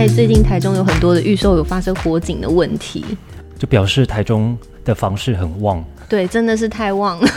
在最近台中有很多的预售有发生火警的问题，就表示台中的房市很旺。对，真的是太旺了。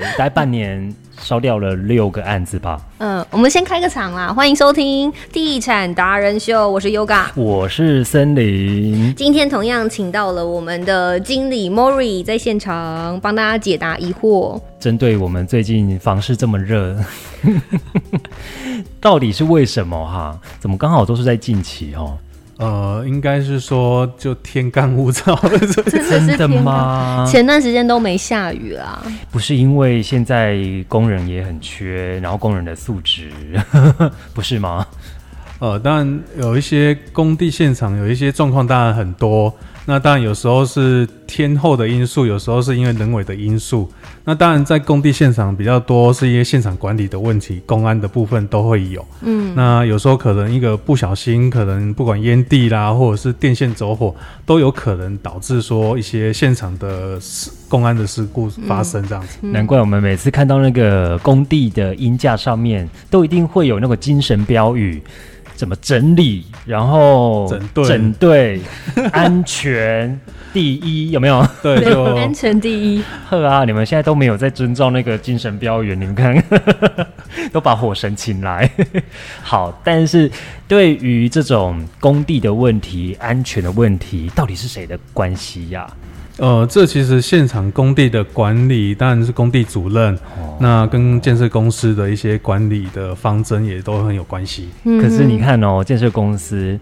大概半年烧掉了六个案子吧。嗯，我们先开个场啦，欢迎收听《地产达人秀》，我是 Yoga，我是森林。今天同样请到了我们的经理 Mori 在现场帮大家解答疑惑。针对我们最近房市这么热，到底是为什么哈？怎么刚好都是在近期哦？呃，应该是说就天干物燥，真的吗？前段时间都没下雨啦。不是因为现在工人也很缺，然后工人的素质 不是吗？呃，当然有一些工地现场有一些状况，当然很多。那当然有时候是天候的因素，有时候是因为人为的因素。那当然在工地现场比较多，是一些现场管理的问题，公安的部分都会有。嗯，那有时候可能一个不小心，可能不管烟蒂啦，或者是电线走火，都有可能导致说一些现场的事公安的事故发生这样子。难怪我们每次看到那个工地的音架上面，都一定会有那个精神标语。怎么整理？然后整队，整队，安全第一，有没有？对，就安全第一。呵啊，你们现在都没有在遵照那个精神标语，你们看，都把火神请来。好，但是对于这种工地的问题、安全的问题，到底是谁的关系呀？呃，这其实现场工地的管理当然是工地主任，那跟建设公司的一些管理的方针也都很有关系。可是你看哦，建设公司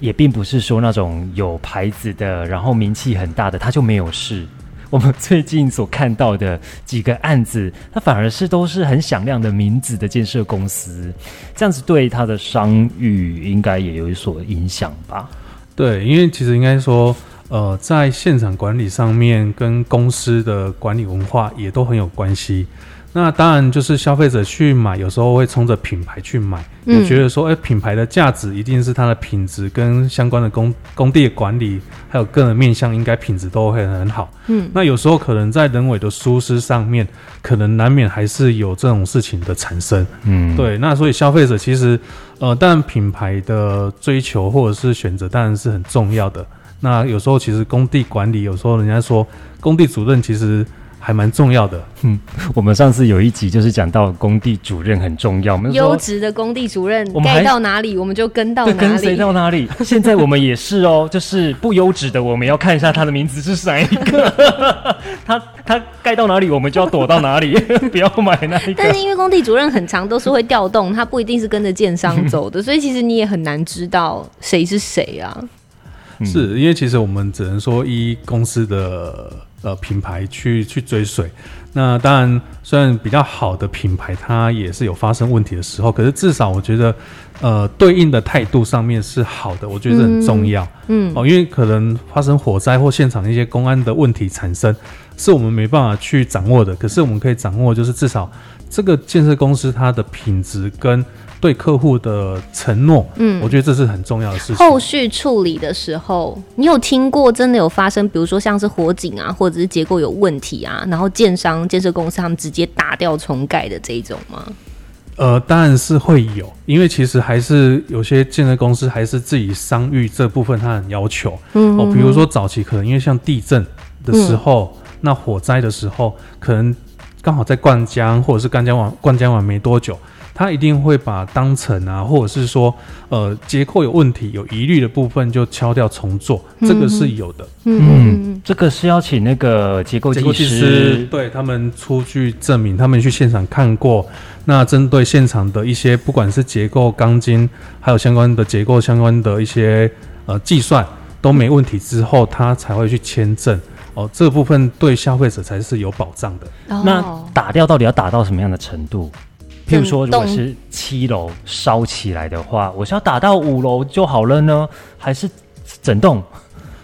也并不是说那种有牌子的，然后名气很大的，他就没有事。我们最近所看到的几个案子，它反而是都是很响亮的名字的建设公司，这样子对他的商誉应该也有所影响吧？对，因为其实应该说。呃，在现场管理上面，跟公司的管理文化也都很有关系。那当然就是消费者去买，有时候会冲着品牌去买，也觉得说，哎，品牌的价值一定是它的品质跟相关的工工地的管理，还有个人面向，应该品质都会很好。嗯，那有时候可能在人为的疏失上面，可能难免还是有这种事情的产生。嗯，对。那所以消费者其实，呃，但品牌的追求或者是选择，当然是很重要的。那有时候其实工地管理，有时候人家说工地主任其实还蛮重要的。嗯，我们上次有一集就是讲到工地主任很重要。优质的工地主任盖到哪里，我们就跟到哪里。跟随到哪里？现在我们也是哦，就是不优质的，我们要看一下他的名字是哪一个。他他盖到哪里，我们就要躲到哪里，不要买那一个。但是因为工地主任很长，都是会调动，他不一定是跟着建商走的，所以其实你也很难知道谁是谁啊。是因为其实我们只能说依公司的呃品牌去去追随，那当然虽然比较好的品牌它也是有发生问题的时候，可是至少我觉得呃对应的态度上面是好的，我觉得很重要。嗯哦，因为可能发生火灾或现场一些公安的问题产生，是我们没办法去掌握的，可是我们可以掌握就是至少这个建设公司它的品质跟。对客户的承诺，嗯，我觉得这是很重要的事情。后续处理的时候，你有听过真的有发生，比如说像是火警啊，或者是结构有问题啊，然后建商、建设公司他们直接打掉重盖的这一种吗？呃，当然是会有，因为其实还是有些建设公司还是自己商誉这部分他很要求，嗯，哦，比如说早期可能因为像地震的时候，那火灾的时候，可能刚好在灌浆或者是灌浆完灌浆完没多久。他一定会把当层啊，或者是说，呃，结构有问题、有疑虑的部分就敲掉重做，这个是有的。嗯，这个是要请那个结构技师对他们出具证明，他们去现场看过。那针对现场的一些，不管是结构钢筋，还有相关的结构相关的一些呃计算都没问题之后，他才会去签证。哦，这部分对消费者才是有保障的。那打掉到底要打到什么样的程度？譬如说，如果是七楼烧起来的话，我是要打到五楼就好了呢，还是整栋？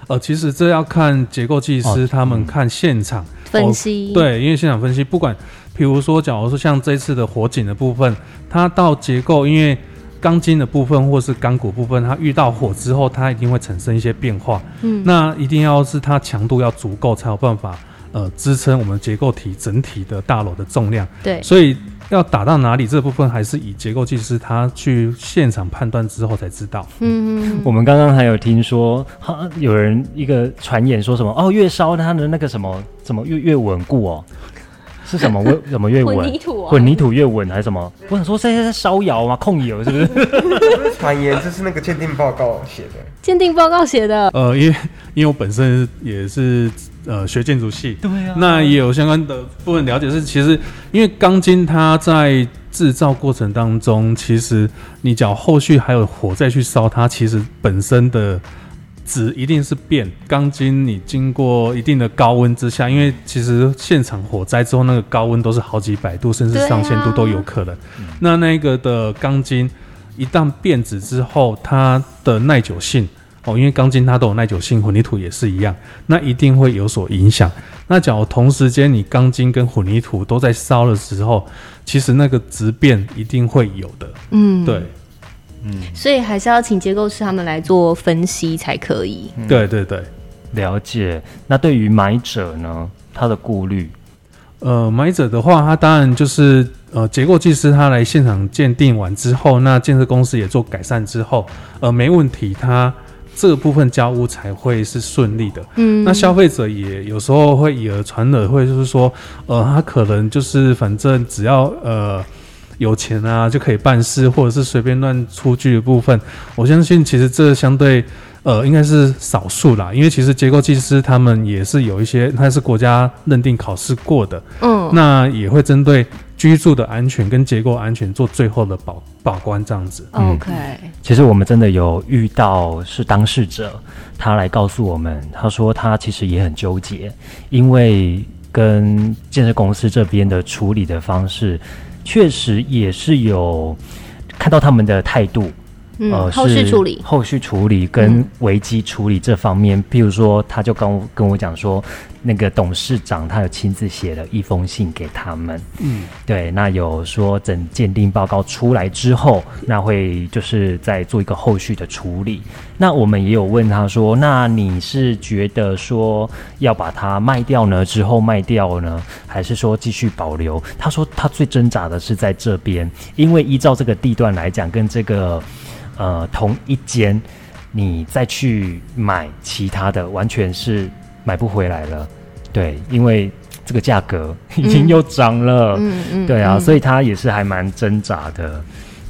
呃，其实这要看结构技师他们看现场分析。对，因为现场分析，不管譬如说，假如说像这次的火警的部分，它到结构，因为钢筋的部分或是钢骨部分，它遇到火之后，它一定会产生一些变化。嗯，那一定要是它强度要足够，才有办法呃支撑我们结构体整体的大楼的重量。对，所以。要打到哪里这部分，还是以结构技师他去现场判断之后才知道。嗯，我们刚刚还有听说，哈，有人一个传言说什么哦，越烧它的那个什么怎么越越稳固哦，是什么越怎么越稳？混凝土啊混凝土越稳还是什么？我想说现在在烧窑吗？控油是不是？传言这是那个鉴定报告写的，鉴定报告写的，呃，因为因为我本身也是呃学建筑系，对啊那也有相关的部分了解是，其实因为钢筋它在制造过程当中，其实你只要后续还有火再去烧它，其实本身的质一定是变。钢筋你经过一定的高温之下，因为其实现场火灾之后，那个高温都是好几百度，甚至上千度都有可能。那那个的钢筋一旦变质之后，它的耐久性哦，因为钢筋它都有耐久性，混凝土也是一样，那一定会有所影响。那假如同时间你钢筋跟混凝土都在烧的时候，其实那个质变一定会有的。嗯，对，所以还是要请结构师他们来做分析才可以。对对对。了解。那对于买者呢，他的顾虑，呃，买者的话，他当然就是呃，结构技师他来现场鉴定完之后，那建设公司也做改善之后，呃，没问题，他这个部分交屋才会是顺利的。嗯，那消费者也有时候会以讹传讹，会就是说，呃，他可能就是反正只要呃有钱啊就可以办事，或者是随便乱出具的部分，我相信其实这相对呃应该是少数啦，因为其实结构技师他们也是有一些，他是国家认定考试过的，嗯，那也会针对居住的安全跟结构安全做最后的保把关这样子。OK，其实我们真的有遇到是当事者，他来告诉我们，他说他其实也很纠结，因为跟建设公司这边的处理的方式，确实也是有看到他们的态度，嗯，后续是处理，后续处理跟嗯危机处理这方面，譬如说，他就跟我跟我讲说，那个董事长他有亲自写了一封信给他们，嗯，对，那有说等鉴定报告出来之后，那会就是再做一个后续的处理。那我们也有问他说，那你是觉得说要把它卖掉呢？之后卖掉呢，还是说继续保留？他说他最挣扎的是在这边，因为依照这个地段来讲，跟这个呃同一间，你再去买其他的，完全是买不回来了。对，因为这个价格已经又涨了。嗯嗯，对啊，嗯所以他也是还蛮挣扎的。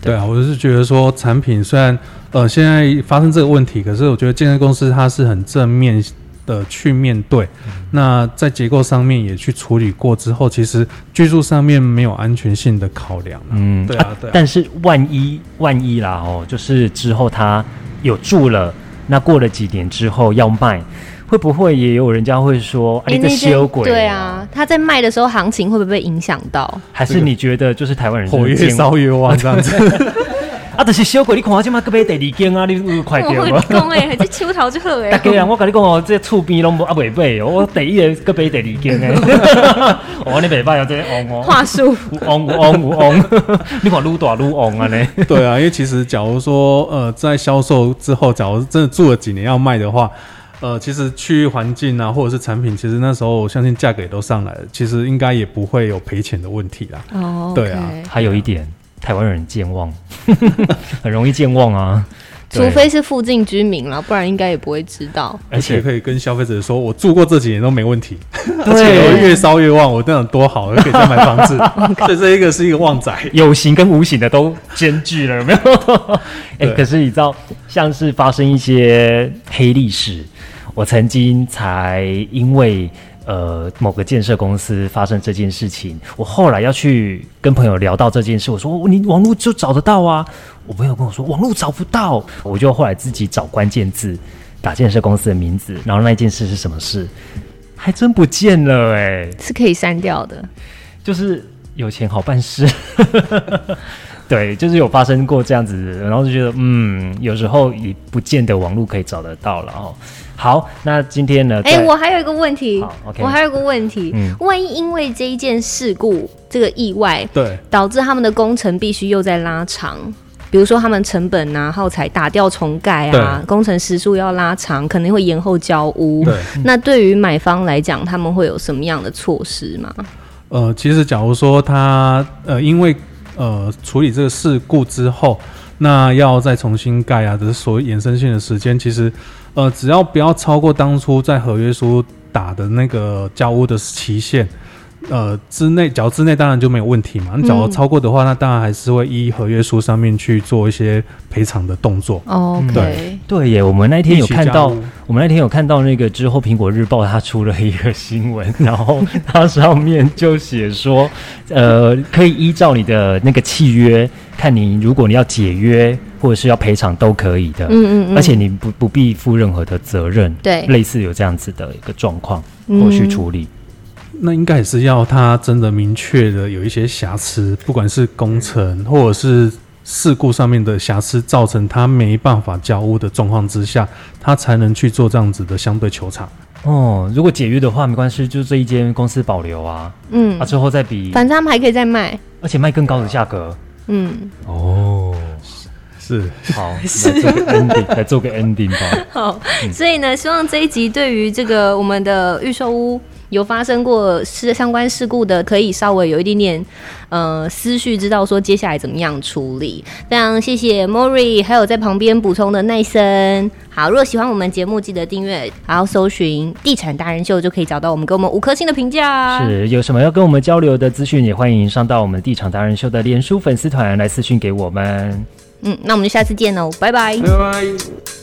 对啊，我就是觉得说产品虽然呃现在发生这个问题，可是我觉得建设公司它是很正面的去面对。那在结构上面也去处理过之后，其实居住上面没有安全性的考量啊。嗯，对啊，对啊。但是万一万一啦哦，就是之后他有住了，那过了几年之后要卖，会不会也有人家会说，哎、这那间修鬼、对，啊，他在卖的时候行情会不会被影响到？还是你觉得就是台湾人火越烧越旺这样子。啊，就是小鬼，你看我今麦个买第二间啊，你有快点吗？讲诶，这秋桃就好诶大家人，我跟你讲哦，这厝边拢无啊袂买哦，我第一个个买第二间呢。哦，你袂歹哦，这旺哦，话术，有旺有旺旺，你看愈大愈旺啊呢。对啊，因为其实假如说呃在销售之后，假如真的住了几年要卖的话。呃，其实区域环境啊，或者是产品，其实那时候我相信价格也都上来了，其实应该也不会有赔钱的问题啦。哦，对啊还有一点，台湾人健忘，很容易健忘啊。除非是附近居民了，不然应该也不会知道。而且可以跟消费者说，我住过这几年都没问题，而对且我越烧越旺，我这样多好，我可以再买房子。所以这一个是一个旺仔。有形跟无形的都兼具了，有没有？哎、对可是你知道，像是发生一些黑历史，我曾经才因为呃某个建设公司发生这件事情，我后来要去跟朋友聊到这件事，我说哦你网络就找得到啊，我朋友跟我说网络找不到，我就后来自己找关键字，打建设公司的名字，然后那件事是什么事，还真不见了哎、是可以删掉的。就是有钱好办事。对，就是有发生过这样子，然后就觉得，嗯，有时候也不见得网络可以找得到了哦。好，那今天呢？哎、在我还有一个问题我还有一个问题，嗯万一因为这一件事故，这个意外对，导致他们的工程必须又在拉长，比如说他们成本啊、耗材打掉重盖啊，工程时数要拉长，可能会延后交屋。对，那对于买方来讲，他们会有什么样的措施吗？呃，其实假如说他呃因为呃处理这个事故之后，那要再重新盖啊，这是所谓衍生性的时间，其实呃只要不要超过当初在合约书打的那个交屋的期限。呃，之内，假如之内当然就没有问题嘛。你假如超过的话，那当然还是会依合约书上面去做一些赔偿的动作。哦，对。对耶，我们那天有看到我们那天有看到那个之后，苹果日报它出了一个新闻，然后它上面就写说，呃，可以依照你的那个契约，看你如果你要解约或者是要赔偿都可以的，嗯嗯嗯，而且你不不必负任何的责任，对。类似有这样子的一个状况，嗯。后续处理。那应该也是要他真的明确的有一些瑕疵，不管是工程或者是事故上面的瑕疵，造成他没办法交屋的状况之下，他才能去做这样子的相对球场。哦，如果解约的话没关系，就这一间公司保留啊，嗯啊，之后再比，反正他们还可以再卖。而且卖更高的价格。嗯，哦，是，好，来做个 ending，来做个 ending 吧。好，所以呢，希望这一集对于这个我们的预售屋有发生过事相关事故的，可以稍微有一点点呃思绪，知道说接下来怎么样处理。非常谢谢 Mori，还有在旁边补充的奈森。好，如果喜欢我们节目，记得订阅，然后搜寻“地产达人秀”就可以找到我们，给我们五颗星的评价。是有什么要跟我们交流的资讯，也欢迎上到我们地产达人秀的脸书粉丝团来私讯给我们。嗯，那我们就下次见喽，拜拜。拜拜。